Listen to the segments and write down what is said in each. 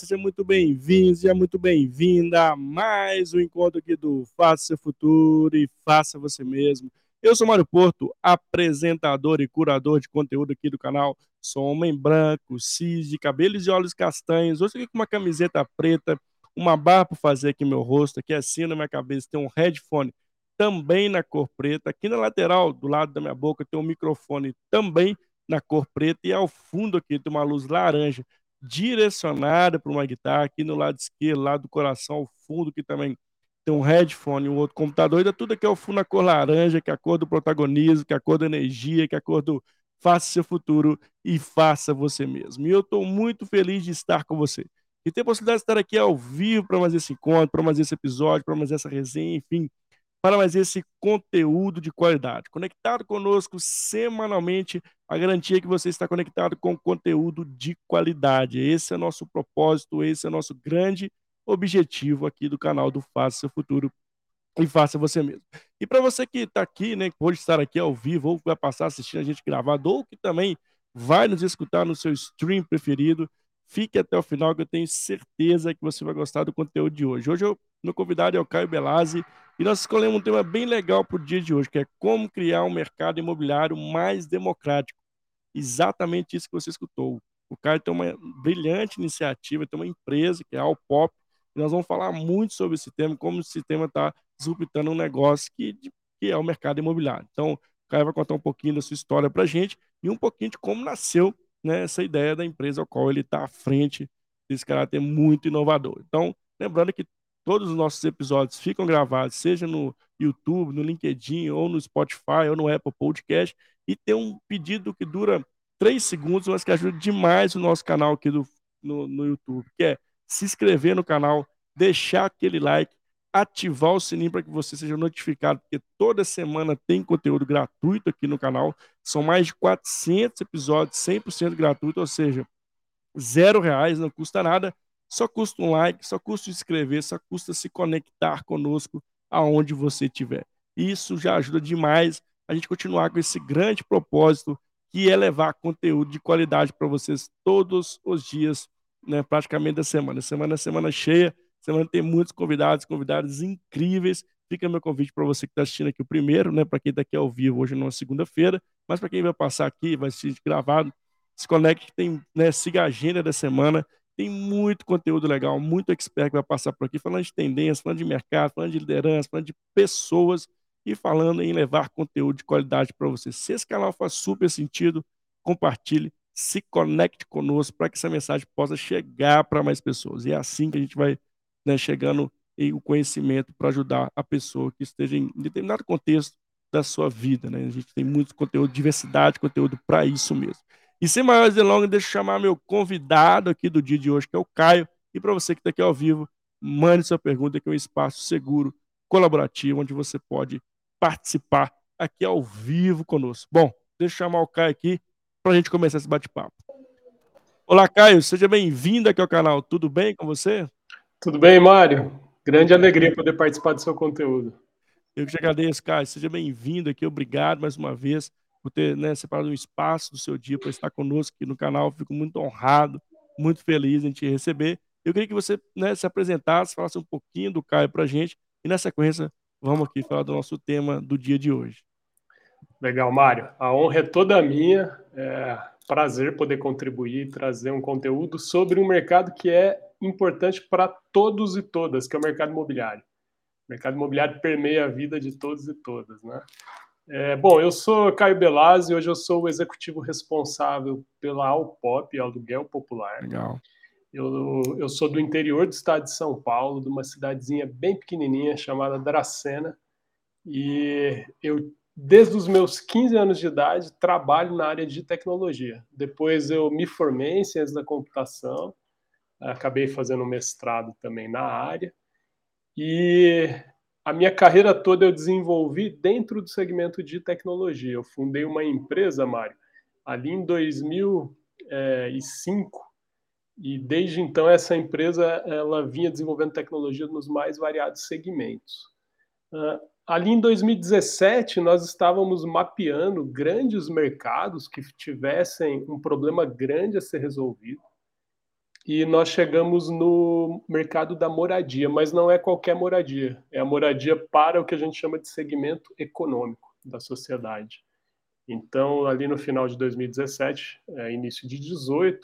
Seja muito bem-vindo, seja muito bem-vinda a mais um encontro aqui do Faça Seu Futuro e Faça Você Mesmo. Eu sou Mário Porto, apresentador e curador de conteúdo aqui do canal. Sou homem branco, cis, de cabelos e olhos castanhos. Hoje aqui com uma camiseta preta, uma barra para fazer aqui meu rosto, aqui assim na minha cabeça tem um headphone também na cor preta. Aqui na lateral, do lado da minha boca, tem um microfone também na cor preta e ao fundo aqui tem uma luz laranja direcionada para uma guitarra. Aqui no lado esquerdo, lado do coração, ao fundo, que também tem um headphone, um outro computador. Ainda tudo aqui ao fundo na cor laranja, que é a cor do protagonismo, que é a cor da energia, que é a cor do faça seu futuro e faça você mesmo. E eu estou muito feliz de estar com você. E ter a possibilidade de estar aqui ao vivo para mais esse encontro, para mais esse episódio, para mais essa resenha, enfim, para mais esse conteúdo de qualidade. Conectado conosco semanalmente, a garantia é que você está conectado com conteúdo de qualidade. Esse é o nosso propósito, esse é o nosso grande objetivo aqui do canal do Faça Seu Futuro e Faça Você Mesmo. E para você que está aqui, né, que pode estar aqui ao vivo, ou vai passar assistindo a gente gravado, ou que também vai nos escutar no seu stream preferido, fique até o final que eu tenho certeza que você vai gostar do conteúdo de hoje. Hoje eu, meu convidado é o Caio Belazzi, e nós escolhemos um tema bem legal para o dia de hoje, que é como criar um mercado imobiliário mais democrático. Exatamente isso que você escutou. O Caio tem uma brilhante iniciativa, tem uma empresa que é a Alpop, e nós vamos falar muito sobre esse tema, como esse tema está disruptando um negócio que, que é o mercado imobiliário. Então, o Caio vai contar um pouquinho da sua história para a gente e um pouquinho de como nasceu né, essa ideia da empresa ao qual ele está à frente desse caráter muito inovador. Então, lembrando que Todos os nossos episódios ficam gravados, seja no YouTube, no LinkedIn, ou no Spotify, ou no Apple Podcast. E tem um pedido que dura três segundos, mas que ajuda demais o nosso canal aqui do, no, no YouTube, que é se inscrever no canal, deixar aquele like, ativar o sininho para que você seja notificado, porque toda semana tem conteúdo gratuito aqui no canal. São mais de 400 episódios, 100% gratuito, ou seja, zero reais, não custa nada. Só custa um like, só custa se inscrever, só custa se conectar conosco aonde você estiver. Isso já ajuda demais a gente continuar com esse grande propósito que é levar conteúdo de qualidade para vocês todos os dias, né, praticamente da semana. Semana semana cheia, semana tem muitos convidados, convidados incríveis. Fica meu convite para você que está assistindo aqui o primeiro, né, para quem está aqui ao vivo hoje numa segunda-feira, mas para quem vai passar aqui, vai assistir gravado, se conecte, tem, né, siga a agenda da semana tem muito conteúdo legal, muito expert que vai passar por aqui, falando de tendência, falando de mercado, falando de liderança, falando de pessoas e falando em levar conteúdo de qualidade para você. Se esse canal faz super sentido, compartilhe, se conecte conosco para que essa mensagem possa chegar para mais pessoas. E é assim que a gente vai né, chegando o conhecimento para ajudar a pessoa que esteja em determinado contexto da sua vida. Né? A gente tem muito conteúdo, diversidade, conteúdo para isso mesmo. E sem maiores delongas, deixa eu chamar meu convidado aqui do dia de hoje, que é o Caio. E para você que está aqui ao vivo, mande sua pergunta, que é um espaço seguro, colaborativo, onde você pode participar aqui ao vivo conosco. Bom, deixa eu chamar o Caio aqui para a gente começar esse bate-papo. Olá, Caio, seja bem-vindo aqui ao canal. Tudo bem com você? Tudo bem, Mário. Grande alegria poder participar do seu conteúdo. Eu que te agradeço, Caio. Seja bem-vindo aqui. Obrigado mais uma vez por ter né, separado um espaço do seu dia para estar conosco aqui no canal. Fico muito honrado, muito feliz em te receber. Eu queria que você né, se apresentasse, falasse um pouquinho do Caio para a gente e, na sequência, vamos aqui falar do nosso tema do dia de hoje. Legal, Mário. A honra é toda minha. É prazer poder contribuir, trazer um conteúdo sobre um mercado que é importante para todos e todas, que é o mercado imobiliário. O mercado imobiliário permeia a vida de todos e todas, né? É, bom, eu sou Caio Belazzi, hoje eu sou o executivo responsável pela Alpop, Aluguel Popular. Legal. Eu, eu sou do interior do estado de São Paulo, de uma cidadezinha bem pequenininha chamada Dracena, e eu, desde os meus 15 anos de idade, trabalho na área de tecnologia. Depois eu me formei em ciência da computação, acabei fazendo mestrado também na área, e a minha carreira toda eu desenvolvi dentro do segmento de tecnologia. Eu fundei uma empresa, Mário, ali em 2005 e desde então essa empresa ela vinha desenvolvendo tecnologia nos mais variados segmentos. Uh, ali em 2017 nós estávamos mapeando grandes mercados que tivessem um problema grande a ser resolvido e nós chegamos no mercado da moradia, mas não é qualquer moradia, é a moradia para o que a gente chama de segmento econômico da sociedade. Então, ali no final de 2017, é, início de 18,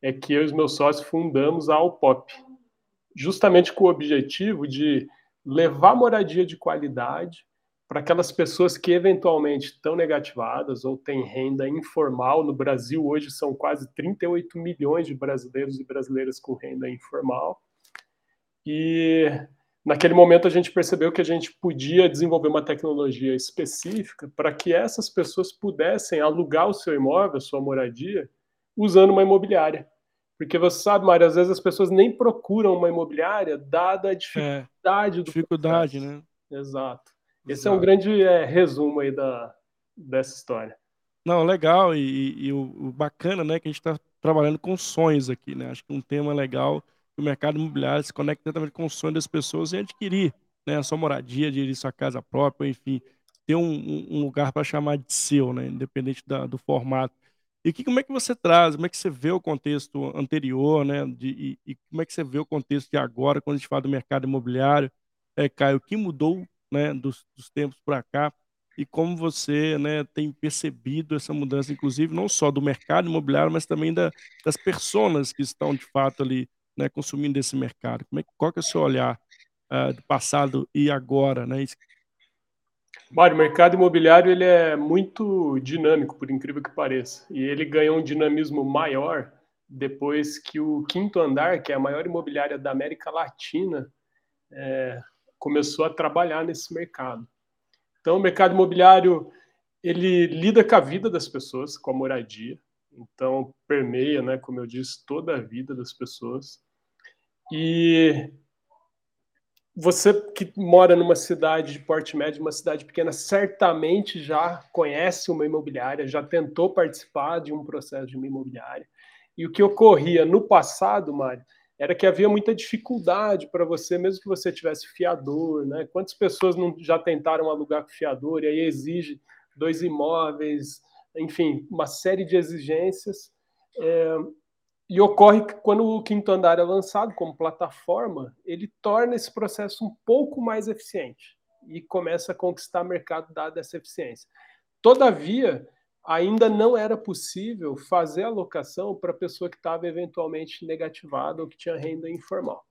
é que eu e os meus sócios fundamos a Alpop, justamente com o objetivo de levar moradia de qualidade para aquelas pessoas que eventualmente estão negativadas ou têm renda informal. No Brasil, hoje, são quase 38 milhões de brasileiros e brasileiras com renda informal. E naquele momento a gente percebeu que a gente podia desenvolver uma tecnologia específica para que essas pessoas pudessem alugar o seu imóvel, a sua moradia, usando uma imobiliária. Porque você sabe, Mário, às vezes as pessoas nem procuram uma imobiliária, dada a dificuldade é, do Dificuldade, processo. né? Exato. Esse Exato. é um grande é, resumo aí da, dessa história. Não, legal, e, e o, bacana, né, que a gente está trabalhando com sonhos aqui, né? Acho que um tema legal, o mercado imobiliário se conecta diretamente com o sonho das pessoas em adquirir, né, a sua moradia, adquirir sua casa própria, enfim, ter um, um lugar para chamar de seu, né, independente da, do formato. E que, como é que você traz, como é que você vê o contexto anterior, né, de, e, e como é que você vê o contexto de agora, quando a gente fala do mercado imobiliário, é, Caio, o que mudou né, dos, dos tempos para cá e como você né, tem percebido essa mudança, inclusive não só do mercado imobiliário, mas também da, das pessoas que estão de fato ali né, consumindo esse mercado. Como é, qual que é o seu olhar uh, do passado e agora? Né? Mário, o mercado imobiliário ele é muito dinâmico, por incrível que pareça, e ele ganhou um dinamismo maior depois que o Quinto Andar, que é a maior imobiliária da América Latina, é, começou a trabalhar nesse mercado. Então, o mercado imobiliário ele lida com a vida das pessoas, com a moradia. Então, permeia, né, como eu disse, toda a vida das pessoas. E você que mora numa cidade de porte médio, uma cidade pequena, certamente já conhece uma imobiliária, já tentou participar de um processo de uma imobiliária. E o que ocorria no passado, Mário, era que havia muita dificuldade para você, mesmo que você tivesse fiador, né? Quantas pessoas não já tentaram alugar com fiador e aí exige dois imóveis, enfim, uma série de exigências. É, e ocorre que quando o quinto andar é lançado como plataforma, ele torna esse processo um pouco mais eficiente e começa a conquistar mercado dada essa eficiência. Todavia, ainda não era possível fazer alocação para a pessoa que estava eventualmente negativada ou que tinha renda informal.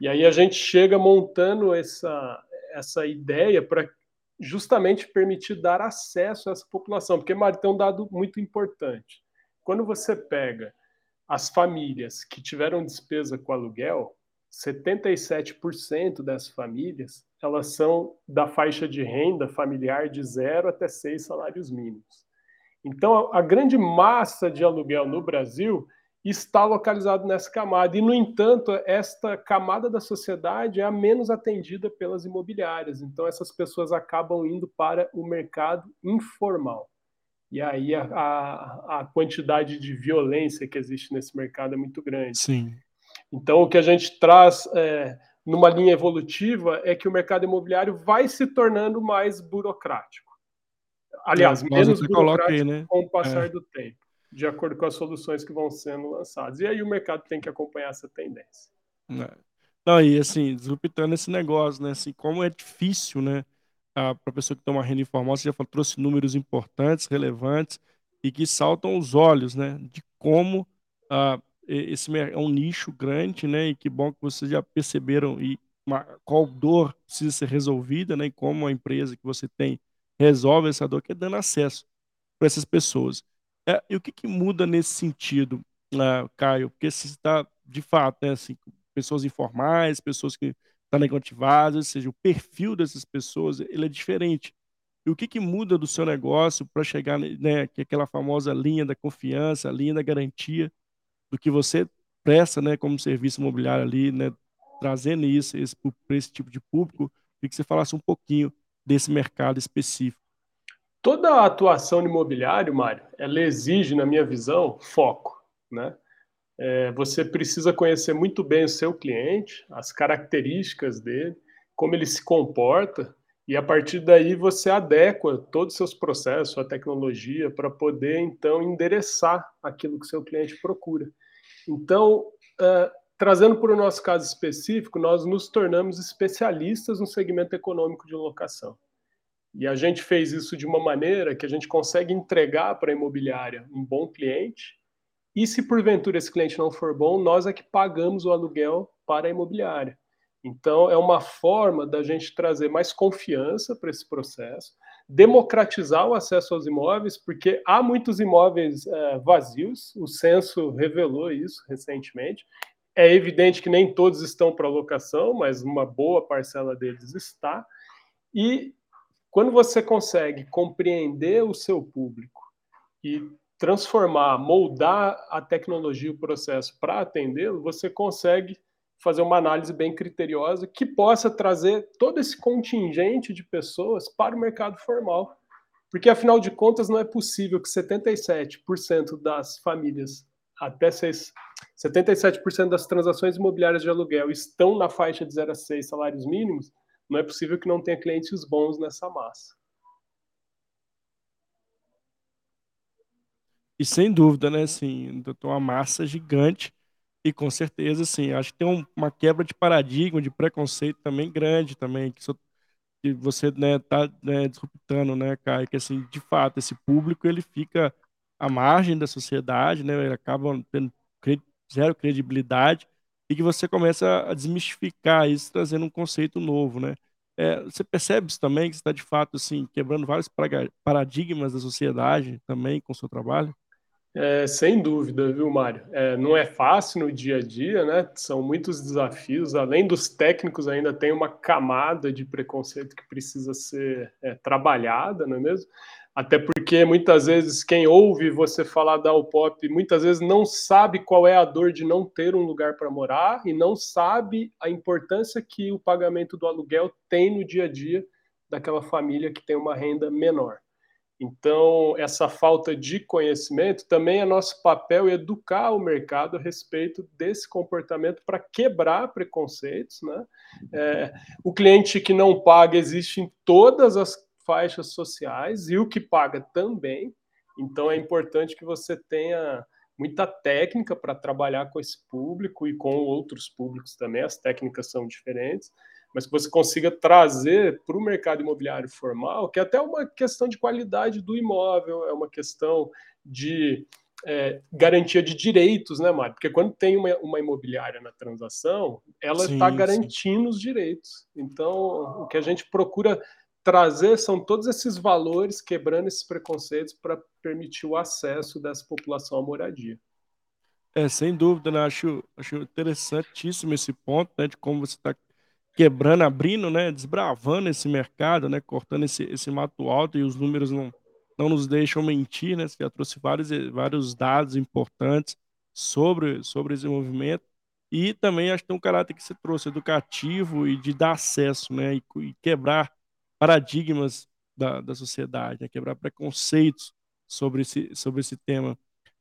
E aí a gente chega montando essa, essa ideia para justamente permitir dar acesso a essa população, porque, Mário, tem um dado muito importante. Quando você pega as famílias que tiveram despesa com aluguel, 77% das famílias elas são da faixa de renda familiar de zero até seis salários mínimos. Então, a grande massa de aluguel no Brasil está localizado nessa camada. E, no entanto, esta camada da sociedade é a menos atendida pelas imobiliárias. Então, essas pessoas acabam indo para o mercado informal. E aí a, a, a quantidade de violência que existe nesse mercado é muito grande. Sim. Então, o que a gente traz é, numa linha evolutiva é que o mercado imobiliário vai se tornando mais burocrático. Aliás, menos aí, né? com o passar é. do tempo, de acordo com as soluções que vão sendo lançadas. E aí o mercado tem que acompanhar essa tendência. É. Não, e assim, disruptando esse negócio, né? Assim, como é difícil, né? Para a pessoa que tem uma renda informal, você já falou, trouxe números importantes, relevantes, e que saltam os olhos, né? De como ah, esse é um nicho grande, né? E que bom que vocês já perceberam e uma, qual dor precisa ser resolvida, né? E como a empresa que você tem resolve essa dor, que é dando acesso para essas pessoas. É, e o que, que muda nesse sentido, uh, Caio? Porque se está, de fato, né, assim, pessoas informais, pessoas que estão negativadas, ou seja, o perfil dessas pessoas ele é diferente. E o que, que muda do seu negócio para chegar, né, que é aquela famosa linha da confiança, a linha da garantia do que você presta, né, como serviço imobiliário ali, né, trazendo isso para esse tipo de público, e que você falasse um pouquinho desse mercado específico. Toda a atuação no imobiliário, Mário, ela exige, na minha visão, foco, né? É, você precisa conhecer muito bem o seu cliente, as características dele, como ele se comporta, e a partir daí você adequa todos os seus processos, a tecnologia, para poder então endereçar aquilo que seu cliente procura. Então, uh, trazendo para o nosso caso específico, nós nos tornamos especialistas no segmento econômico de locação. E a gente fez isso de uma maneira que a gente consegue entregar para a imobiliária um bom cliente. E se porventura esse cliente não for bom, nós é que pagamos o aluguel para a imobiliária. Então, é uma forma da gente trazer mais confiança para esse processo, democratizar o acesso aos imóveis, porque há muitos imóveis é, vazios, o censo revelou isso recentemente. É evidente que nem todos estão para locação, mas uma boa parcela deles está. E quando você consegue compreender o seu público e transformar, moldar a tecnologia, o processo para atendê-lo, você consegue fazer uma análise bem criteriosa que possa trazer todo esse contingente de pessoas para o mercado formal. Porque, afinal de contas, não é possível que 77% das famílias, até 6, 77% das transações imobiliárias de aluguel estão na faixa de 0 a 6 salários mínimos, não é possível que não tenha clientes bons nessa massa. E sem dúvida, né, assim, uma massa gigante e com certeza, sim, acho que tem um, uma quebra de paradigma, de preconceito também grande também, que você né, tá né, disruptando, né, Caio, que assim, de fato, esse público ele fica à margem da sociedade, né, acaba tendo zero credibilidade e que você começa a desmistificar isso, trazendo um conceito novo, né. É, você percebe isso também, que você está de fato assim, quebrando vários paradigmas da sociedade também com o seu trabalho? É, sem dúvida, viu, Mário? É, não é fácil no dia a dia, né? São muitos desafios. Além dos técnicos, ainda tem uma camada de preconceito que precisa ser é, trabalhada, não é mesmo? Até porque muitas vezes quem ouve você falar da UPOP muitas vezes não sabe qual é a dor de não ter um lugar para morar e não sabe a importância que o pagamento do aluguel tem no dia a dia daquela família que tem uma renda menor. Então, essa falta de conhecimento também é nosso papel educar o mercado a respeito desse comportamento para quebrar preconceitos. Né? É, o cliente que não paga existe em todas as faixas sociais e o que paga também. Então, é importante que você tenha muita técnica para trabalhar com esse público e com outros públicos também. As técnicas são diferentes mas que você consiga trazer para o mercado imobiliário formal, que é até uma questão de qualidade do imóvel, é uma questão de é, garantia de direitos, né, Mário? Porque quando tem uma, uma imobiliária na transação, ela está garantindo sim. os direitos. Então, o que a gente procura trazer são todos esses valores, quebrando esses preconceitos para permitir o acesso dessa população à moradia. É, sem dúvida, né? acho, acho interessantíssimo esse ponto, né, de como você está quebrando, abrindo, né, desbravando esse mercado, né, cortando esse, esse mato alto e os números não, não nos deixam mentir, né, você já trouxe vários, vários dados importantes sobre, sobre esse movimento e também acho que tem um caráter que você trouxe educativo e de dar acesso, né, e, e quebrar paradigmas da, da sociedade, né, quebrar preconceitos sobre esse, sobre esse tema.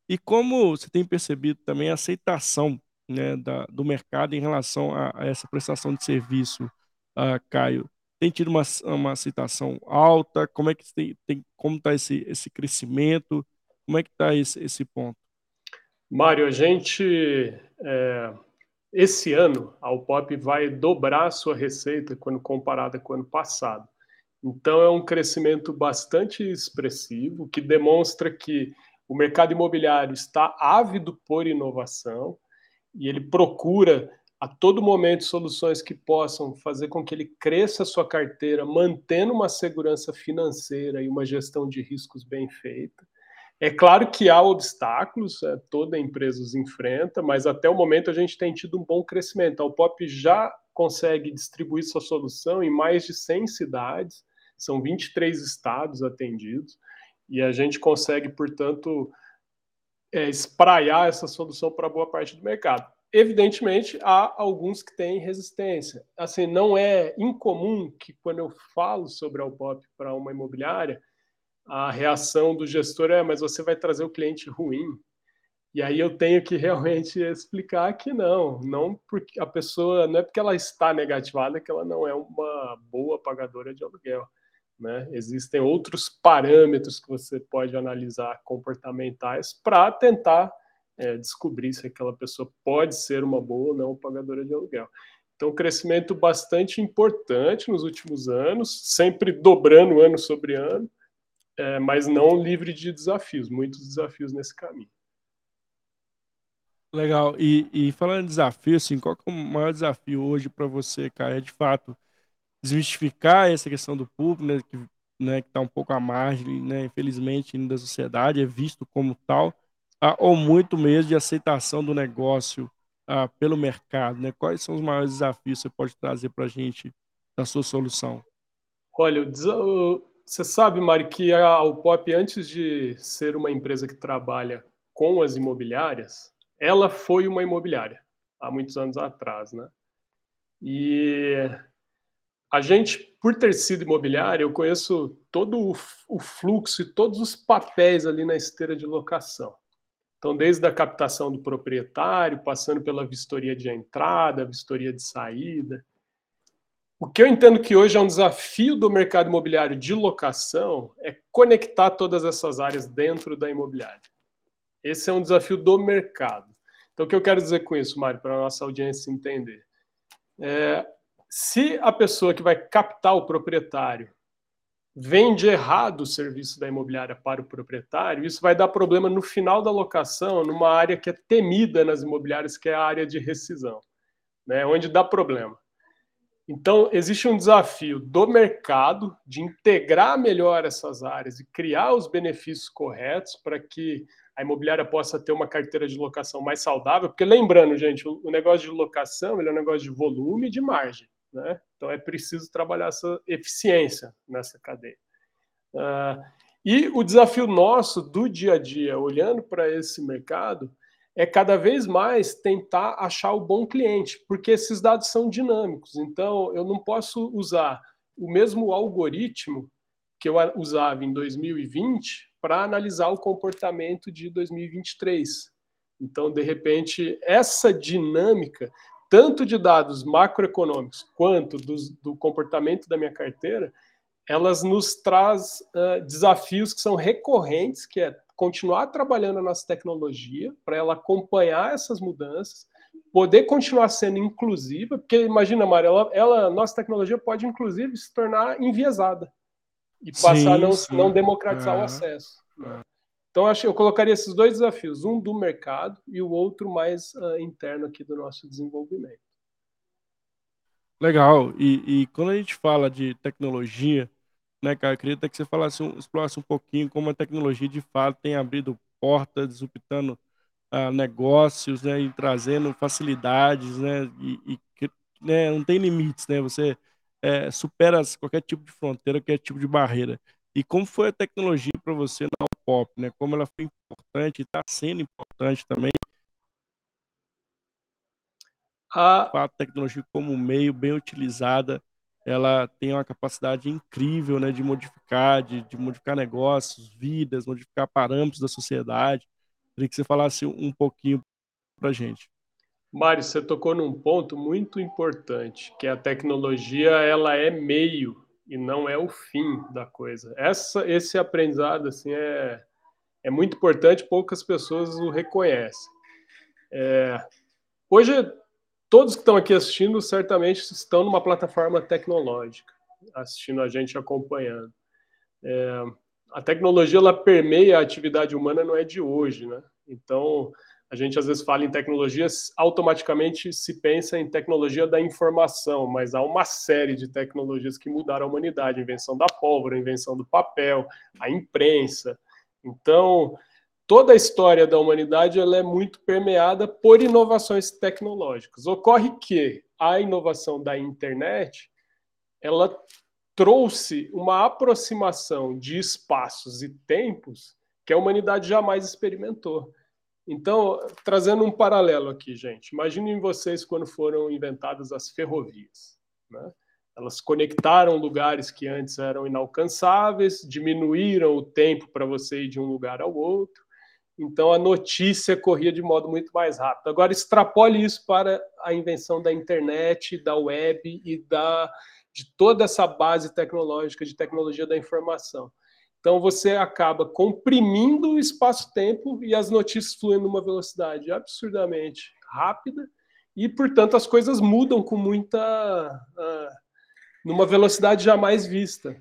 E como você tem percebido também a aceitação né, da, do mercado em relação a, a essa prestação de serviço, uh, Caio? Tem tido uma, uma aceitação alta? Como é que tem, tem como está esse, esse crescimento? Como é que está esse, esse ponto? Mário, a gente é, esse ano a UPOP vai dobrar a sua receita quando comparada com o ano passado. Então é um crescimento bastante expressivo que demonstra que o mercado imobiliário está ávido por inovação e ele procura a todo momento soluções que possam fazer com que ele cresça a sua carteira, mantendo uma segurança financeira e uma gestão de riscos bem feita. É claro que há obstáculos, é, toda empresa os enfrenta, mas até o momento a gente tem tido um bom crescimento. A UPOP já consegue distribuir sua solução em mais de 100 cidades, são 23 estados atendidos, e a gente consegue, portanto, é, espraiar essa solução para boa parte do mercado. Evidentemente, há alguns que têm resistência. Assim, não é incomum que quando eu falo sobre a para uma imobiliária, a reação do gestor é: mas você vai trazer o cliente ruim. E aí eu tenho que realmente explicar que não, não porque a pessoa não é porque ela está negativada que ela não é uma boa pagadora de aluguel. Né? Existem outros parâmetros que você pode analisar comportamentais para tentar é, descobrir se aquela pessoa pode ser uma boa ou não pagadora de aluguel. Então, crescimento bastante importante nos últimos anos, sempre dobrando ano sobre ano, é, mas não livre de desafios, muitos desafios nesse caminho. Legal. E, e falando em desafio, assim, qual é o maior desafio hoje para você, cara? É de fato desmistificar essa questão do público, né, que né, está um pouco à margem, né, infelizmente, da sociedade, é visto como tal, ah, ou muito mesmo de aceitação do negócio ah, pelo mercado. Né? Quais são os maiores desafios que você pode trazer para a gente da sua solução? Olha, você sabe, Mari, que a Alpop, antes de ser uma empresa que trabalha com as imobiliárias, ela foi uma imobiliária há muitos anos atrás, né? E a gente, por ter sido imobiliária, eu conheço todo o fluxo e todos os papéis ali na esteira de locação. Então, desde a captação do proprietário, passando pela vistoria de entrada, vistoria de saída. O que eu entendo que hoje é um desafio do mercado imobiliário de locação é conectar todas essas áreas dentro da imobiliária. Esse é um desafio do mercado. Então, o que eu quero dizer com isso, Mário, para a nossa audiência entender? É, se a pessoa que vai captar o proprietário vende errado o serviço da imobiliária para o proprietário, isso vai dar problema no final da locação, numa área que é temida nas imobiliárias, que é a área de rescisão, né, onde dá problema. Então, existe um desafio do mercado de integrar melhor essas áreas e criar os benefícios corretos para que a imobiliária possa ter uma carteira de locação mais saudável, porque lembrando, gente, o negócio de locação é um negócio de volume e de margem. Né? Então é preciso trabalhar essa eficiência nessa cadeia. Uh, e o desafio nosso do dia a dia, olhando para esse mercado, é cada vez mais tentar achar o bom cliente, porque esses dados são dinâmicos. Então, eu não posso usar o mesmo algoritmo que eu usava em 2020 para analisar o comportamento de 2023. Então, de repente, essa dinâmica tanto de dados macroeconômicos quanto do, do comportamento da minha carteira, elas nos traz uh, desafios que são recorrentes, que é continuar trabalhando a nossa tecnologia para ela acompanhar essas mudanças, poder continuar sendo inclusiva, porque imagina, Mari, ela, ela, nossa tecnologia pode inclusive se tornar enviesada e passar sim, a não, não democratizar é. o acesso. Né? Então, acho, eu colocaria esses dois desafios, um do mercado e o outro mais uh, interno aqui do nosso desenvolvimento. Legal. E, e, quando a gente fala de tecnologia, né, cara, eu queria até que você falasse, um, explorasse um pouquinho como a tecnologia de fato tem abrido portas, disruptando uh, negócios, né, e trazendo facilidades, né, e, e né, não tem limites, né, você é, supera qualquer tipo de fronteira, qualquer tipo de barreira. E como foi a tecnologia para você na Pop, né? Como ela foi importante, está sendo importante também. A... a tecnologia como meio bem utilizada, ela tem uma capacidade incrível, né, de modificar, de, de modificar negócios, vidas, modificar parâmetros da sociedade. Queria que você falasse um pouquinho para gente. Mário, você tocou num ponto muito importante, que a tecnologia ela é meio e não é o fim da coisa. Essa, esse aprendizado assim é, é muito importante, poucas pessoas o reconhecem. É, hoje, todos que estão aqui assistindo certamente estão numa plataforma tecnológica, assistindo a gente, acompanhando. É, a tecnologia ela permeia a atividade humana, não é de hoje, né? Então, a gente às vezes fala em tecnologias, automaticamente se pensa em tecnologia da informação, mas há uma série de tecnologias que mudaram a humanidade: a invenção da pólvora, a invenção do papel, a imprensa. Então, toda a história da humanidade ela é muito permeada por inovações tecnológicas. Ocorre que a inovação da internet ela trouxe uma aproximação de espaços e tempos que a humanidade jamais experimentou. Então, trazendo um paralelo aqui, gente, imaginem vocês quando foram inventadas as ferrovias. Né? Elas conectaram lugares que antes eram inalcançáveis, diminuíram o tempo para você ir de um lugar ao outro. Então, a notícia corria de modo muito mais rápido. Agora, extrapole isso para a invenção da internet, da web e da, de toda essa base tecnológica, de tecnologia da informação. Então você acaba comprimindo o espaço-tempo e as notícias fluem numa velocidade absurdamente rápida e, portanto, as coisas mudam com muita uh, numa velocidade jamais vista.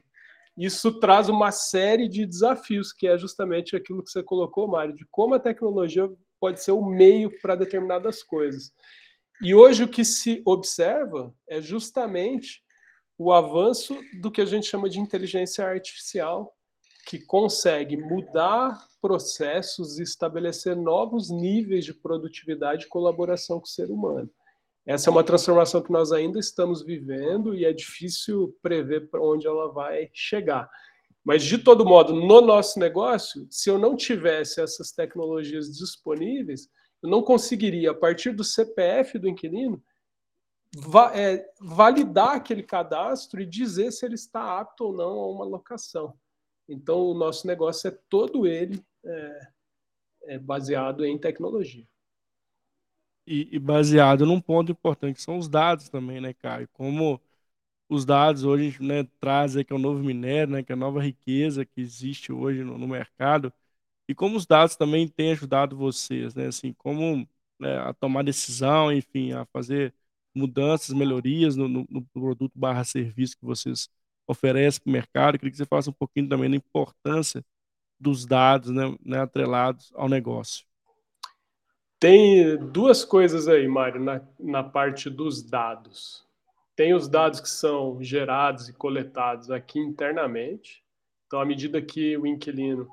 Isso traz uma série de desafios, que é justamente aquilo que você colocou, Mário, de como a tecnologia pode ser o meio para determinadas coisas. E hoje o que se observa é justamente o avanço do que a gente chama de inteligência artificial, que consegue mudar processos e estabelecer novos níveis de produtividade e colaboração com o ser humano. Essa é uma transformação que nós ainda estamos vivendo e é difícil prever para onde ela vai chegar. Mas, de todo modo, no nosso negócio, se eu não tivesse essas tecnologias disponíveis, eu não conseguiria, a partir do CPF do inquilino, va é, validar aquele cadastro e dizer se ele está apto ou não a uma locação. Então, o nosso negócio é todo ele é, é baseado em tecnologia. E, e, baseado num ponto importante, que são os dados também, né, Caio? Como os dados hoje né, trazem que é o novo minério, né, que é a nova riqueza que existe hoje no, no mercado, e como os dados também têm ajudado vocês, né? Assim, como né, a tomar decisão, enfim, a fazer mudanças, melhorias no, no, no produto barra serviço que vocês oferecem para o mercado. Queria que você falasse um pouquinho também da importância dos dados né, né, atrelados ao negócio. Tem duas coisas aí, Mário, na, na parte dos dados. Tem os dados que são gerados e coletados aqui internamente. Então, à medida que o inquilino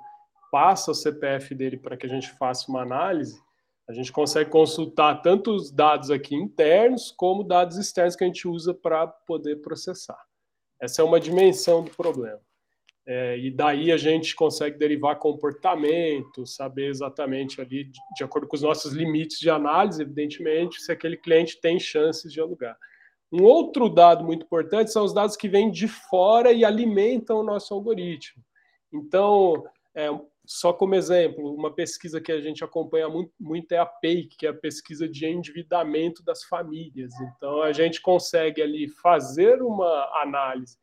passa o CPF dele para que a gente faça uma análise, a gente consegue consultar tanto os dados aqui internos como dados externos que a gente usa para poder processar. Essa é uma dimensão do problema. É, e daí a gente consegue derivar comportamento, saber exatamente ali, de, de acordo com os nossos limites de análise, evidentemente, se aquele cliente tem chances de alugar. Um outro dado muito importante são os dados que vêm de fora e alimentam o nosso algoritmo. Então, é, só como exemplo, uma pesquisa que a gente acompanha muito, muito é a PEIC, que é a pesquisa de endividamento das famílias. Então, a gente consegue ali fazer uma análise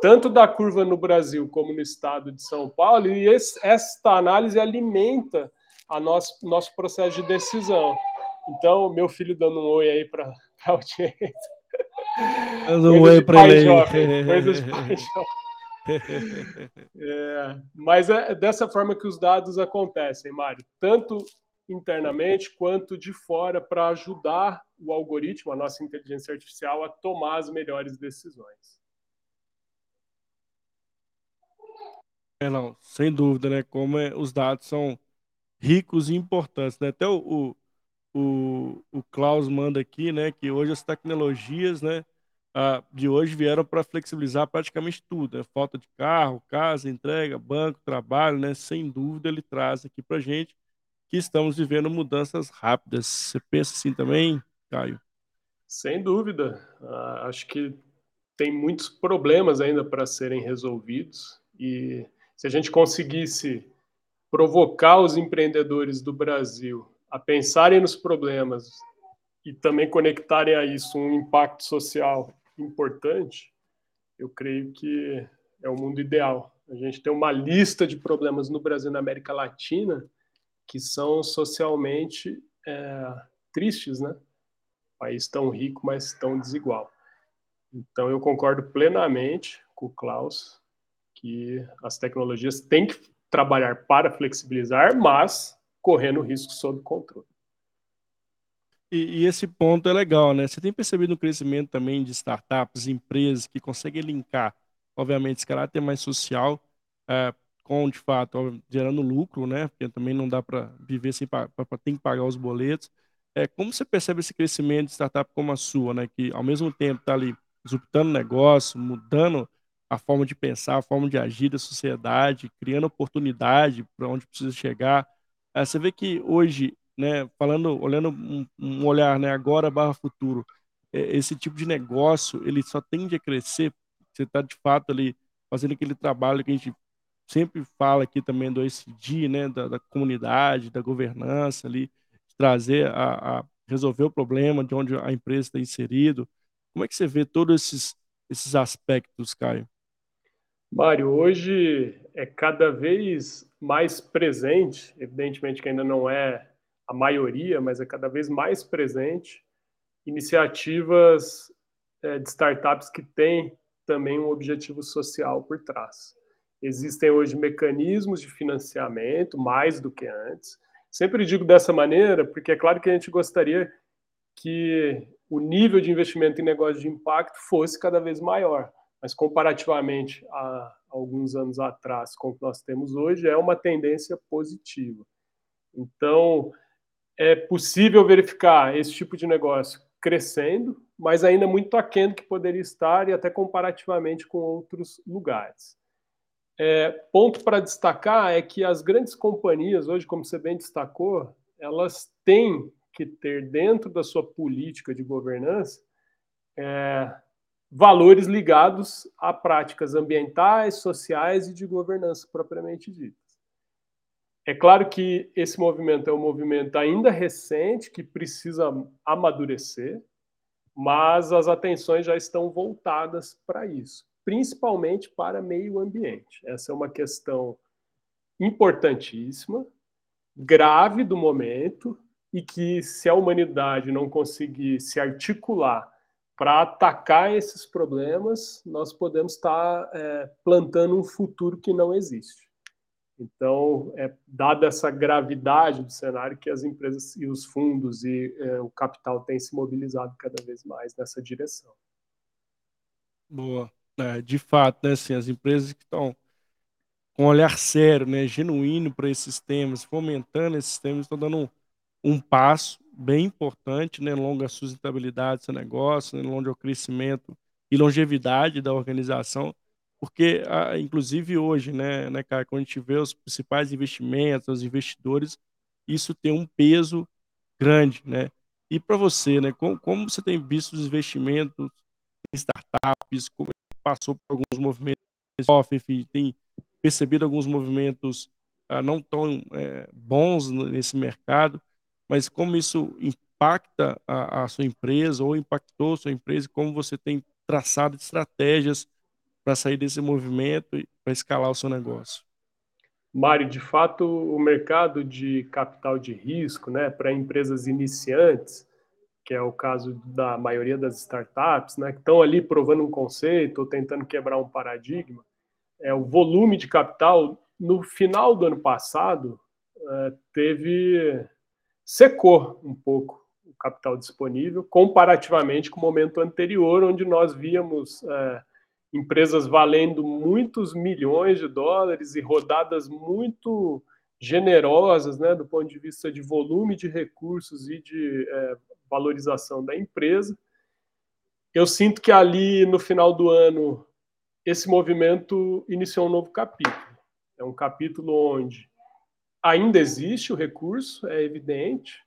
tanto da curva no Brasil como no estado de São Paulo, e esse, esta análise alimenta a nosso, nosso processo de decisão. Então, meu filho dando um oi aí para a audiência. Dando um oi para ele. Coisas de pai jovem. é, mas é dessa forma que os dados acontecem, Mário, tanto internamente quanto de fora, para ajudar o algoritmo, a nossa inteligência artificial, a tomar as melhores decisões. É, não, sem dúvida, né? Como é, os dados são ricos e importantes, né? Até o, o, o, o Klaus manda aqui, né? Que hoje as tecnologias, né? De hoje vieram para flexibilizar praticamente tudo. Né? Falta de carro, casa, entrega, banco, trabalho, né? Sem dúvida ele traz aqui para gente que estamos vivendo mudanças rápidas. Você pensa assim também, Caio? Sem dúvida. Uh, acho que tem muitos problemas ainda para serem resolvidos e se a gente conseguisse provocar os empreendedores do Brasil a pensarem nos problemas e também conectarem a isso um impacto social importante, eu creio que é o mundo ideal. A gente tem uma lista de problemas no Brasil e na América Latina que são socialmente é, tristes, né? país tão rico, mas tão desigual. Então, eu concordo plenamente com o Klaus que as tecnologias têm que trabalhar para flexibilizar, mas correndo risco sob controle. E, e, esse ponto é legal, né? Você tem percebido o crescimento também de startups, empresas que conseguem linkar, obviamente, esse caráter mais social é, com, de fato, gerando lucro, né? Porque também não dá para viver sem para ter que pagar os boletos. É, como você percebe esse crescimento de startup como a sua, né? Que ao mesmo tempo está ali disruptando negócio, mudando a forma de pensar, a forma de agir da sociedade, criando oportunidade para onde precisa chegar. É, você vê que hoje né, falando, olhando um, um olhar, né, agora barra futuro, é, esse tipo de negócio, ele só tende a crescer, você está de fato ali fazendo aquele trabalho que a gente sempre fala aqui também do ESG, né, da, da comunidade, da governança ali, trazer a, a, resolver o problema de onde a empresa está inserido. Como é que você vê todos esses, esses aspectos, Caio? Mário, hoje é cada vez mais presente, evidentemente que ainda não é a maioria, mas é cada vez mais presente, iniciativas é, de startups que têm também um objetivo social por trás. Existem hoje mecanismos de financiamento, mais do que antes. Sempre digo dessa maneira, porque é claro que a gente gostaria que o nível de investimento em negócio de impacto fosse cada vez maior mas comparativamente a alguns anos atrás com o que nós temos hoje, é uma tendência positiva. Então, é possível verificar esse tipo de negócio crescendo, mas ainda muito aquém do que poderia estar e até comparativamente com outros lugares. É, ponto para destacar é que as grandes companhias, hoje, como você bem destacou, elas têm que ter dentro da sua política de governança é, valores ligados a práticas ambientais, sociais e de governança propriamente ditas. É claro que esse movimento é um movimento ainda recente, que precisa amadurecer, mas as atenções já estão voltadas para isso, principalmente para meio ambiente. Essa é uma questão importantíssima, grave do momento, e que se a humanidade não conseguir se articular para atacar esses problemas, nós podemos estar é, plantando um futuro que não existe. Então, é, dada essa gravidade do cenário, que as empresas e os fundos e é, o capital têm se mobilizado cada vez mais nessa direção. Boa. É, de fato, né, assim, as empresas que estão com um olhar sério, né, genuíno para esses temas, fomentando esses temas, estão dando um, um passo bem importante, né, longo a sustentabilidade do seu negócio, né, longo o crescimento e longevidade da organização, porque, inclusive hoje, né, né, cara, quando a gente vê os principais investimentos, os investidores, isso tem um peso grande, né? E para você, né, como, como, você tem visto os investimentos em startups, como passou por alguns movimentos, enfim, tem percebido alguns movimentos ah, não tão é, bons nesse mercado, mas como isso impacta a, a sua empresa ou impactou a sua empresa, como você tem traçado estratégias para sair desse movimento e para escalar o seu negócio. Mário, de fato, o mercado de capital de risco, né, para empresas iniciantes, que é o caso da maioria das startups, né, que estão ali provando um conceito ou tentando quebrar um paradigma, é o volume de capital no final do ano passado é, teve secou um pouco o capital disponível, comparativamente com o momento anterior, onde nós víamos é, empresas valendo muitos milhões de dólares e rodadas muito generosas, né, do ponto de vista de volume de recursos e de é, valorização da empresa. Eu sinto que ali no final do ano esse movimento iniciou um novo capítulo. É um capítulo onde ainda existe o recurso, é evidente,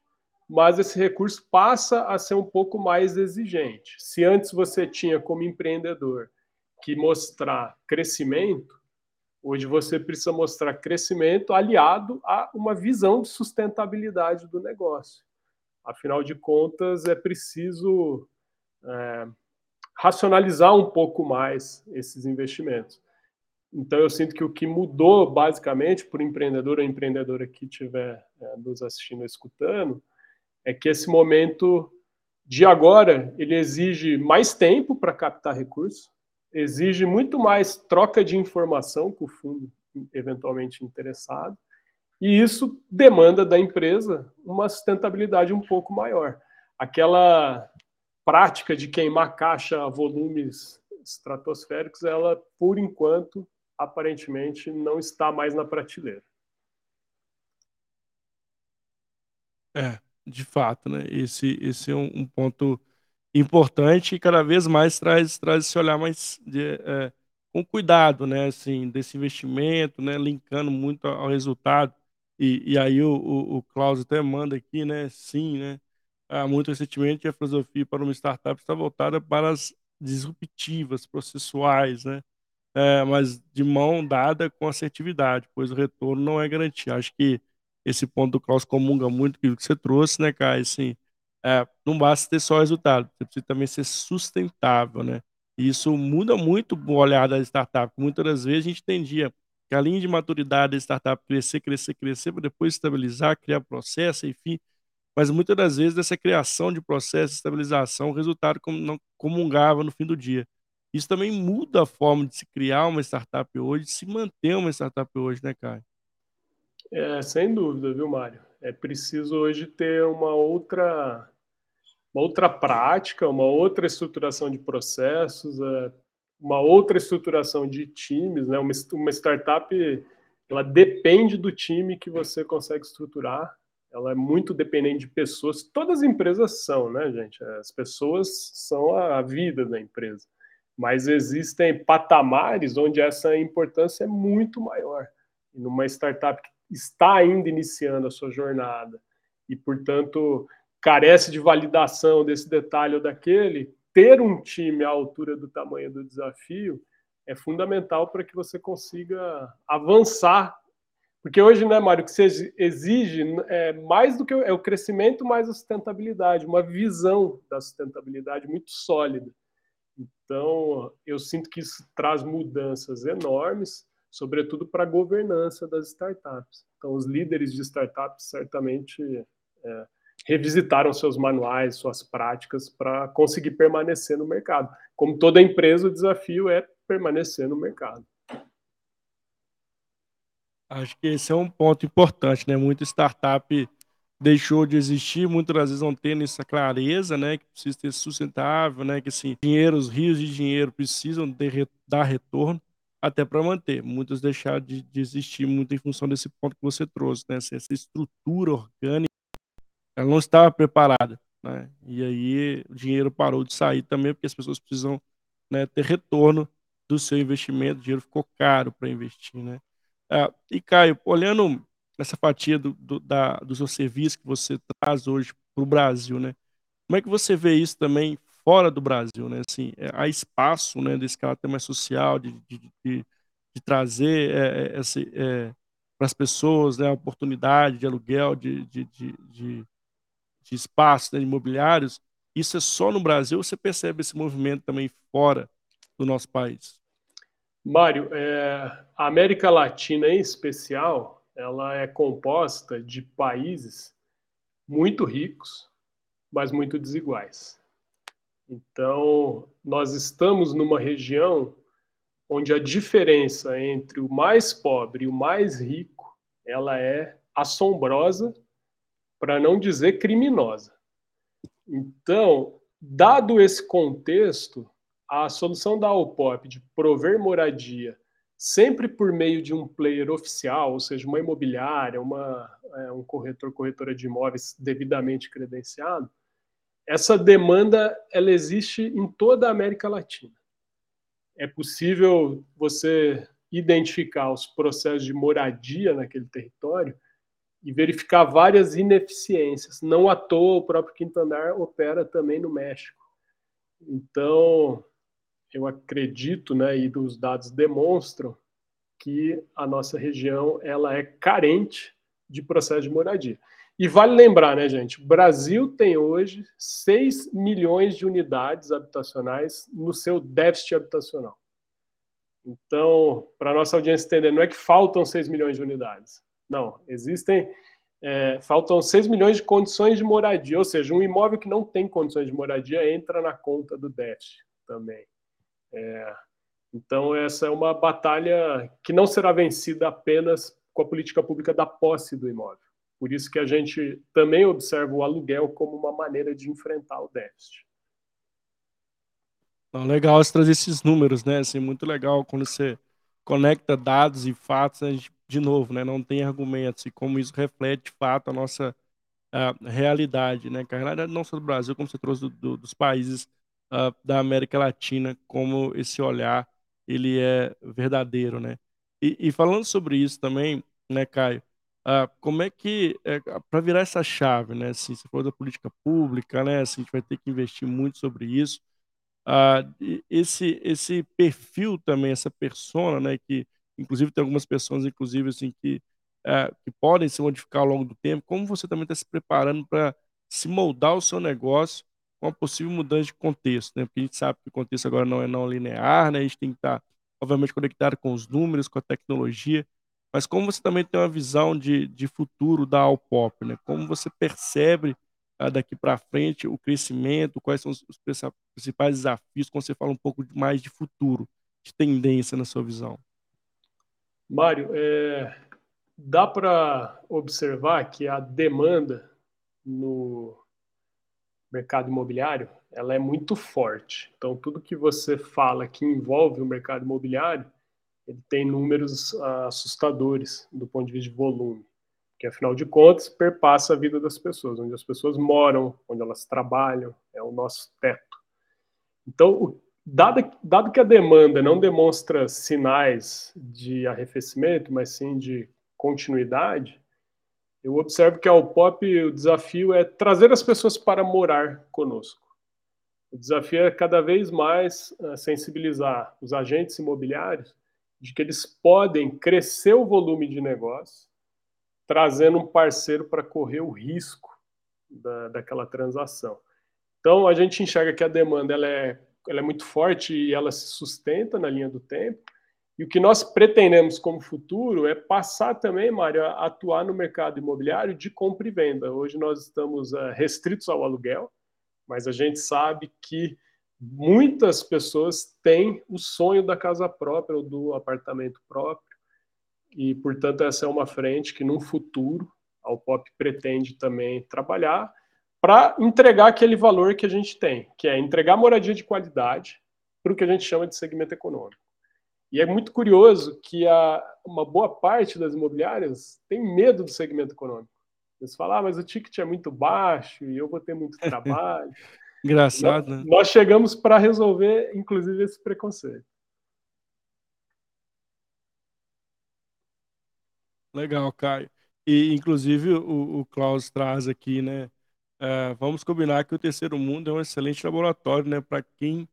mas esse recurso passa a ser um pouco mais exigente. Se antes você tinha como empreendedor que mostrar crescimento, hoje você precisa mostrar crescimento aliado a uma visão de sustentabilidade do negócio. Afinal de contas, é preciso é, racionalizar um pouco mais esses investimentos. Então, eu sinto que o que mudou, basicamente, para o empreendedor ou empreendedora que estiver é, nos assistindo escutando, é que esse momento de agora, ele exige mais tempo para captar recursos, exige muito mais troca de informação com o fundo eventualmente interessado, e isso demanda da empresa uma sustentabilidade um pouco maior. Aquela prática de queimar caixa a volumes estratosféricos, ela, por enquanto, aparentemente não está mais na prateleira. É, de fato, né? Esse, esse é um, um ponto importante e cada vez mais traz, traz esse olhar mais de, é, com cuidado, né? Assim, desse investimento, né? Linkando muito ao resultado. E, e aí o, o, o Klaus até manda aqui, né? Sim, né? Ah, muito recentemente a filosofia para uma startup está voltada para as disruptivas, processuais, né? é, mas de mão dada com assertividade, pois o retorno não é garantia. Acho que esse ponto do Klaus comunga muito com o que você trouxe, né, Caio? Assim, é, não basta ter só resultado, você precisa também ser sustentável, né? Isso muda muito o olhar da startup. Muitas das vezes a gente entendia que a linha de maturidade da startup crescer, crescer, crescer, para depois estabilizar, criar processo, enfim. Mas muitas das vezes dessa criação de processo, estabilização, o resultado não comungava no fim do dia. Isso também muda a forma de se criar uma startup hoje, de se manter uma startup hoje, né, Caio? É, sem dúvida, viu, Mário? É preciso hoje ter uma outra, uma outra prática, uma outra estruturação de processos, é, uma outra estruturação de times, né? Uma, uma startup, ela depende do time que você consegue estruturar. Ela é muito dependente de pessoas. Todas as empresas são, né, gente? As pessoas são a vida da empresa. Mas existem patamares onde essa importância é muito maior. Numa startup que está ainda iniciando a sua jornada e, portanto, carece de validação desse detalhe ou daquele, ter um time à altura do tamanho do desafio é fundamental para que você consiga avançar. Porque hoje, né, Mário, o que você exige é mais do que é o crescimento, mais a sustentabilidade, uma visão da sustentabilidade muito sólida. Então, eu sinto que isso traz mudanças enormes sobretudo para a governança das startups. Então, os líderes de startups certamente é, revisitaram seus manuais, suas práticas para conseguir permanecer no mercado. Como toda empresa, o desafio é permanecer no mercado. Acho que esse é um ponto importante, né? Muita startup deixou de existir, muitas vezes não tendo essa clareza, né? Que precisa ser sustentável, né? Que assim, dinheiro, os rios de dinheiro precisam de, dar retorno até para manter. Muitas deixaram de, de, existir muito em função desse ponto que você trouxe, né? Essa estrutura orgânica, ela não estava preparada, né? E aí o dinheiro parou de sair também porque as pessoas precisam né, ter retorno do seu investimento, o dinheiro ficou caro para investir, né? Ah, e Caio, olhando essa fatia do, do, da, do seu serviço que você traz hoje para o Brasil, né? Como é que você vê isso também fora do Brasil, né? Assim, é, há espaço, né, desse caráter mais social, de, de, de, de trazer é, esse, é, para as pessoas né, a oportunidade de aluguel de, de, de, de, de espaços né, imobiliários. Isso é só no Brasil ou você percebe esse movimento também fora do nosso país? Mário, é, a América Latina em especial, ela é composta de países muito ricos, mas muito desiguais. Então, nós estamos numa região onde a diferença entre o mais pobre e o mais rico, ela é assombrosa, para não dizer criminosa. Então, dado esse contexto, a solução da Alpop de prover moradia sempre por meio de um player oficial, ou seja, uma imobiliária, uma, é, um corretor, corretora de imóveis devidamente credenciado, essa demanda ela existe em toda a América Latina. É possível você identificar os processos de moradia naquele território e verificar várias ineficiências. Não à toa o próprio Quintanar opera também no México. Então, eu acredito, né, e os dados demonstram que a nossa região ela é carente de processo de moradia. E vale lembrar, né, gente? O Brasil tem hoje 6 milhões de unidades habitacionais no seu déficit habitacional. Então, para a nossa audiência entender, não é que faltam 6 milhões de unidades. Não, existem. É, faltam 6 milhões de condições de moradia, ou seja, um imóvel que não tem condições de moradia entra na conta do déficit também. É, então, essa é uma batalha que não será vencida apenas com a política pública da posse do imóvel. Por isso que a gente também observa o aluguel como uma maneira de enfrentar o déficit. Não, legal você trazer esses números, né? Assim, muito legal quando você conecta dados e fatos, né? de novo, né? Não tem argumentos e como isso reflete de fato a nossa uh, realidade, né? Que a realidade não só do Brasil, como você trouxe do, do, dos países uh, da América Latina, como esse olhar ele é verdadeiro, né? E, e falando sobre isso também, né, Caio? Ah, como é que, é, para virar essa chave, né? Assim, você falou da política pública, né? Assim, a gente vai ter que investir muito sobre isso. Ah, esse, esse perfil também, essa persona, né? Que, inclusive, tem algumas pessoas, inclusive, assim, que, é, que podem se modificar ao longo do tempo. Como você também está se preparando para se moldar o seu negócio uma possível mudança de contexto, né? Porque a gente sabe que o contexto agora não é não linear, né? A gente tem que estar, obviamente, conectado com os números, com a tecnologia, mas como você também tem uma visão de, de futuro da Alpop, né? Como você percebe daqui para frente o crescimento, quais são os, principais desafios, quando você fala um pouco mais de futuro, de tendência na sua visão? Mário, é, dá para observar que a demanda no mercado imobiliário ela é muito forte. Então, tudo que você fala que envolve o mercado imobiliário, ele tem números uh, assustadores do ponto de vista de volume, que afinal de contas perpassa a vida das pessoas, onde as pessoas moram, onde elas trabalham, é o nosso teto. Então, dado, dado que a demanda não demonstra sinais de arrefecimento, mas sim de continuidade, eu observo que ao Pop o desafio é trazer as pessoas para morar conosco. O desafio é cada vez mais uh, sensibilizar os agentes imobiliários de que eles podem crescer o volume de negócio, trazendo um parceiro para correr o risco da, daquela transação. Então, a gente enxerga que a demanda ela é, ela é muito forte e ela se sustenta na linha do tempo, e o que nós pretendemos como futuro é passar também, Mário, a atuar no mercado imobiliário de compra e venda. Hoje nós estamos uh, restritos ao aluguel, mas a gente sabe que muitas pessoas têm o sonho da casa própria ou do apartamento próprio, e portanto essa é uma frente que no futuro a UPOP pretende também trabalhar para entregar aquele valor que a gente tem, que é entregar moradia de qualidade para o que a gente chama de segmento econômico. E é muito curioso que a, uma boa parte das imobiliárias tem medo do segmento econômico. Eles falam, ah, mas o ticket é muito baixo e eu vou ter muito trabalho. Engraçado, nós, né? Nós chegamos para resolver, inclusive, esse preconceito. Legal, Caio. E, inclusive, o, o Klaus traz aqui, né? Uh, vamos combinar que o terceiro mundo é um excelente laboratório, né? Para quem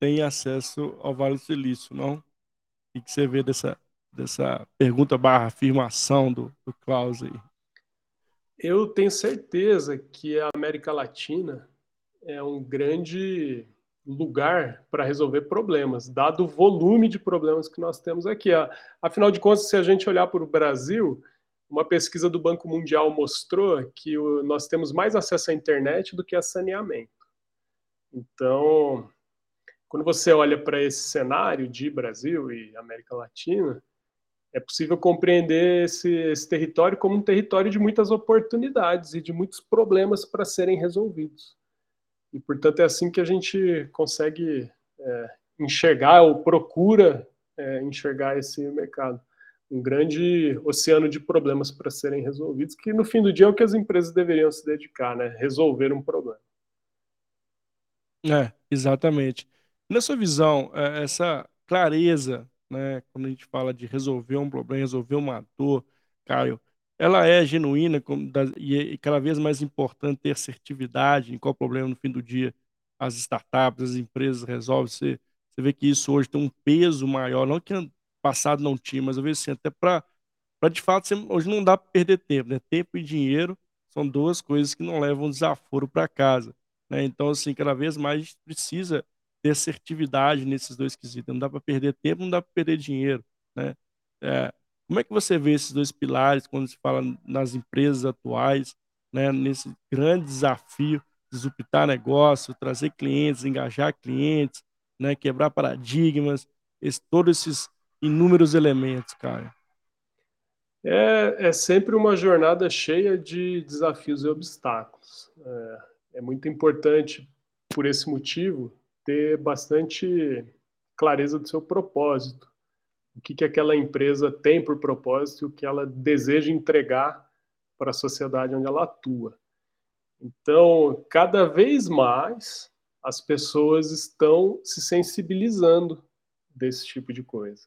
tem acesso ao Vale do Silício, não? O que você vê dessa, dessa pergunta barra afirmação do, do Klaus aí? Eu tenho certeza que a América Latina é um grande lugar para resolver problemas, dado o volume de problemas que nós temos aqui. Afinal de contas, se a gente olhar para o Brasil, uma pesquisa do Banco Mundial mostrou que nós temos mais acesso à internet do que a saneamento. Então, quando você olha para esse cenário de Brasil e América Latina, é possível compreender esse, esse, território como um território de muitas oportunidades e de muitos problemas para serem resolvidos. E, portanto, é assim que a gente consegue é, enxergar ou procura é, enxergar esse mercado. Um grande oceano de problemas para serem resolvidos, que no fim do dia é o que as empresas deveriam se dedicar, né? Resolver um problema. É, exatamente. Na sua visão, é, essa clareza, né, quando a gente fala de resolver um problema, resolver uma dor, Caio, ela é genuína e é cada vez mais importante ter assertividade em qual problema no fim do dia as startups, as empresas resolvem. Você, você vê que isso hoje tem um peso maior, não que ano passado não tinha, mas eu vejo assim, até para de fato, você, hoje não dá para perder tempo, né? Tempo e dinheiro são duas coisas que não levam desaforo para casa, né? Então, assim, cada vez mais a gente precisa ter assertividade nesses dois quesitos. Não dá para perder tempo, não dá para perder dinheiro, né? É, como é que você vê esses dois pilares quando se fala nas empresas atuais, né, nesse grande desafio de disruptar negócio, trazer clientes, engajar clientes, né, quebrar paradigmas, esse, todos esses inúmeros elementos, cara? É, é sempre uma jornada cheia de desafios e obstáculos. É, é muito importante, por esse motivo, ter bastante clareza do seu propósito. O que, que aquela empresa tem por propósito e o que ela deseja entregar para a sociedade onde ela atua. Então, cada vez mais as pessoas estão se sensibilizando desse tipo de coisa.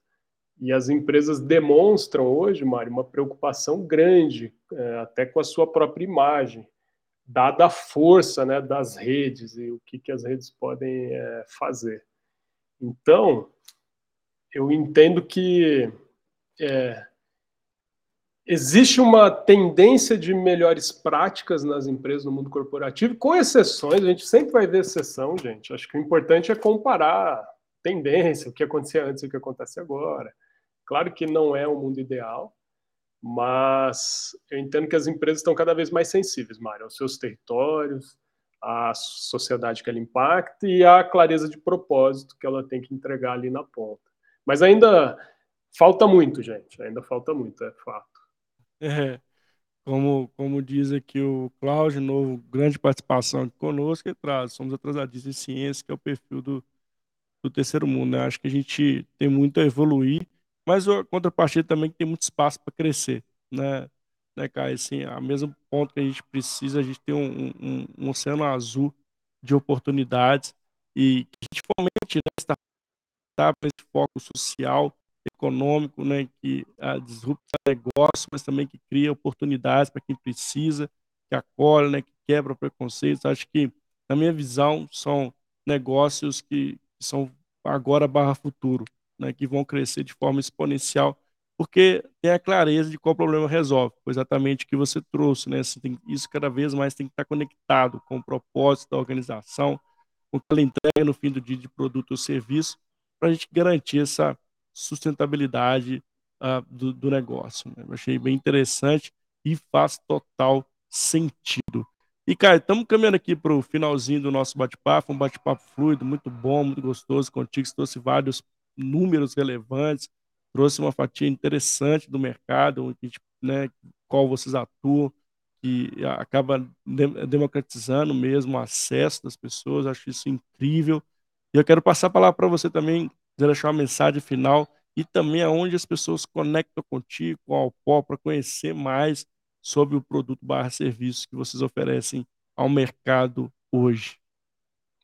E as empresas demonstram hoje, Mário, uma preocupação grande, é, até com a sua própria imagem dada a força né, das redes e o que, que as redes podem é, fazer. Então, eu entendo que é, existe uma tendência de melhores práticas nas empresas no mundo corporativo, com exceções, a gente sempre vai ver exceção, gente. Acho que o importante é comparar tendência, o que acontecia antes e o que acontece agora. Claro que não é o mundo ideal, mas eu entendo que as empresas estão cada vez mais sensíveis, Mário, aos seus territórios, à sociedade que ela impacta e à clareza de propósito que ela tem que entregar ali na ponta. Mas ainda falta muito, gente, ainda falta muito, é fato. É, como, como diz aqui o Cláudio, novo, grande participação aqui conosco, e traz, somos atrasadistas em ciência, que é o perfil do, do terceiro mundo. Né? Acho que a gente tem muito a evoluir, mas a contrapartida também tem muito espaço para crescer. Né, né, Caio? Assim, a mesmo ponto que a gente precisa, a gente tem um, um, um oceano azul de oportunidades e que a gente fomente né, startup, esse foco social econômico, né, que a disrupta negócio, mas também que cria oportunidades para quem precisa, que acolhe, né, que quebra preconceitos. Acho que, na minha visão, são negócios que são agora barra futuro, né, que vão crescer de forma exponencial, porque tem a clareza de qual problema resolve, foi exatamente o que você trouxe, né, assim, tem, isso cada vez mais tem que estar conectado com o propósito da organização, com o que ela entrega no fim do dia de produto ou serviço, para a gente garantir essa sustentabilidade uh, do, do, negócio. Né? Eu achei bem interessante e faz total sentido. E, cara, estamos caminhando aqui para o finalzinho do nosso bate-papo, um bate-papo fluido, muito bom, muito gostoso contigo, trouxe vários números relevantes, trouxe uma fatia interessante do mercado, né, qual vocês atuam, que acaba democratizando mesmo o acesso das pessoas, acho isso incrível. E eu quero passar a palavra para você também, deixar uma mensagem final e também aonde as pessoas conectam contigo, com a Alpó, para conhecer mais sobre o produto barra serviço que vocês oferecem ao mercado hoje.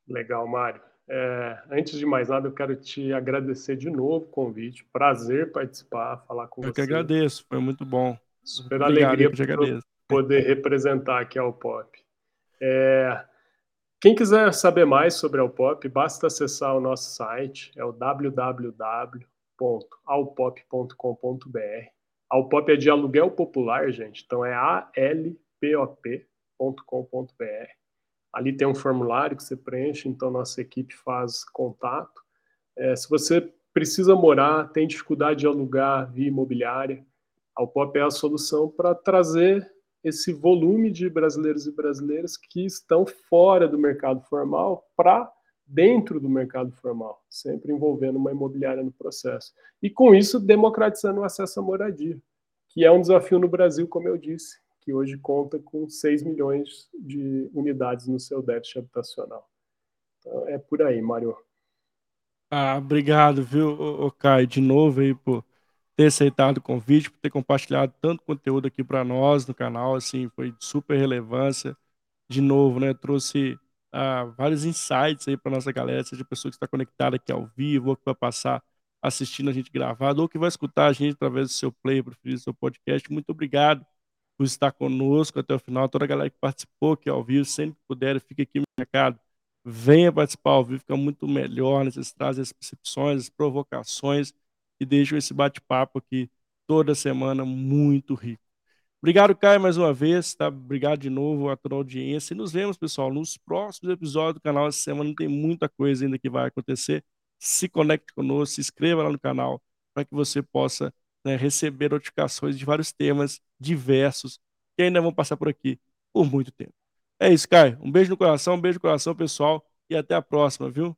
Legal, Mário. É, antes de mais nada, eu quero te agradecer de novo o convite. Prazer participar, falar com eu você. Eu que agradeço, foi muito bom. Super Obrigado, alegria poder representar aqui a Alpop. É, quem quiser saber mais sobre a Alpop, basta acessar o nosso site, é o www.alpop.com.br. Alpop é de aluguel popular, gente, então é alpop.com.br. Ali tem um formulário que você preenche, então nossa equipe faz contato. É, se você precisa morar, tem dificuldade de alugar via imobiliária, a é a solução para trazer esse volume de brasileiros e brasileiras que estão fora do mercado formal para dentro do mercado formal, sempre envolvendo uma imobiliária no processo. E com isso, democratizando o acesso à moradia, que é um desafio no Brasil, como eu disse, que hoje conta com 6 milhões de unidades no seu déficit habitacional. Então, é por aí, Mário. Ah, obrigado, viu, Caio, de novo aí por ter aceitado o convite, por ter compartilhado tanto conteúdo aqui para nós no canal, assim, foi de super relevância. De novo, né, trouxe ah, vários insights aí para nossa galera, seja pessoa que está conectada aqui ao vivo, ou que vai passar assistindo a gente gravado, ou que vai escutar a gente através do seu play preferido, do seu podcast. Muito obrigado por estar conosco até o final, toda a galera que participou aqui ao vivo, sempre que puder, fica aqui no mercado, venha participar ao vivo, fica muito melhor, né? vocês trazem as percepções, as provocações, e deixam esse bate-papo aqui toda semana muito rico. Obrigado, Caio, mais uma vez, tá? Obrigado de novo toda a audiência. E nos vemos, pessoal, nos próximos episódios do canal. Essa semana tem muita coisa ainda que vai acontecer. Se conecte conosco, se inscreva lá no canal para que você possa né, receber notificações de vários temas diversos que ainda vão passar por aqui por muito tempo. É isso, Caio. Um beijo no coração, um beijo no coração, pessoal, e até a próxima, viu?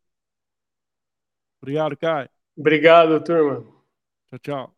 Obrigado, Caio. Obrigado, turma. Ciao ciao.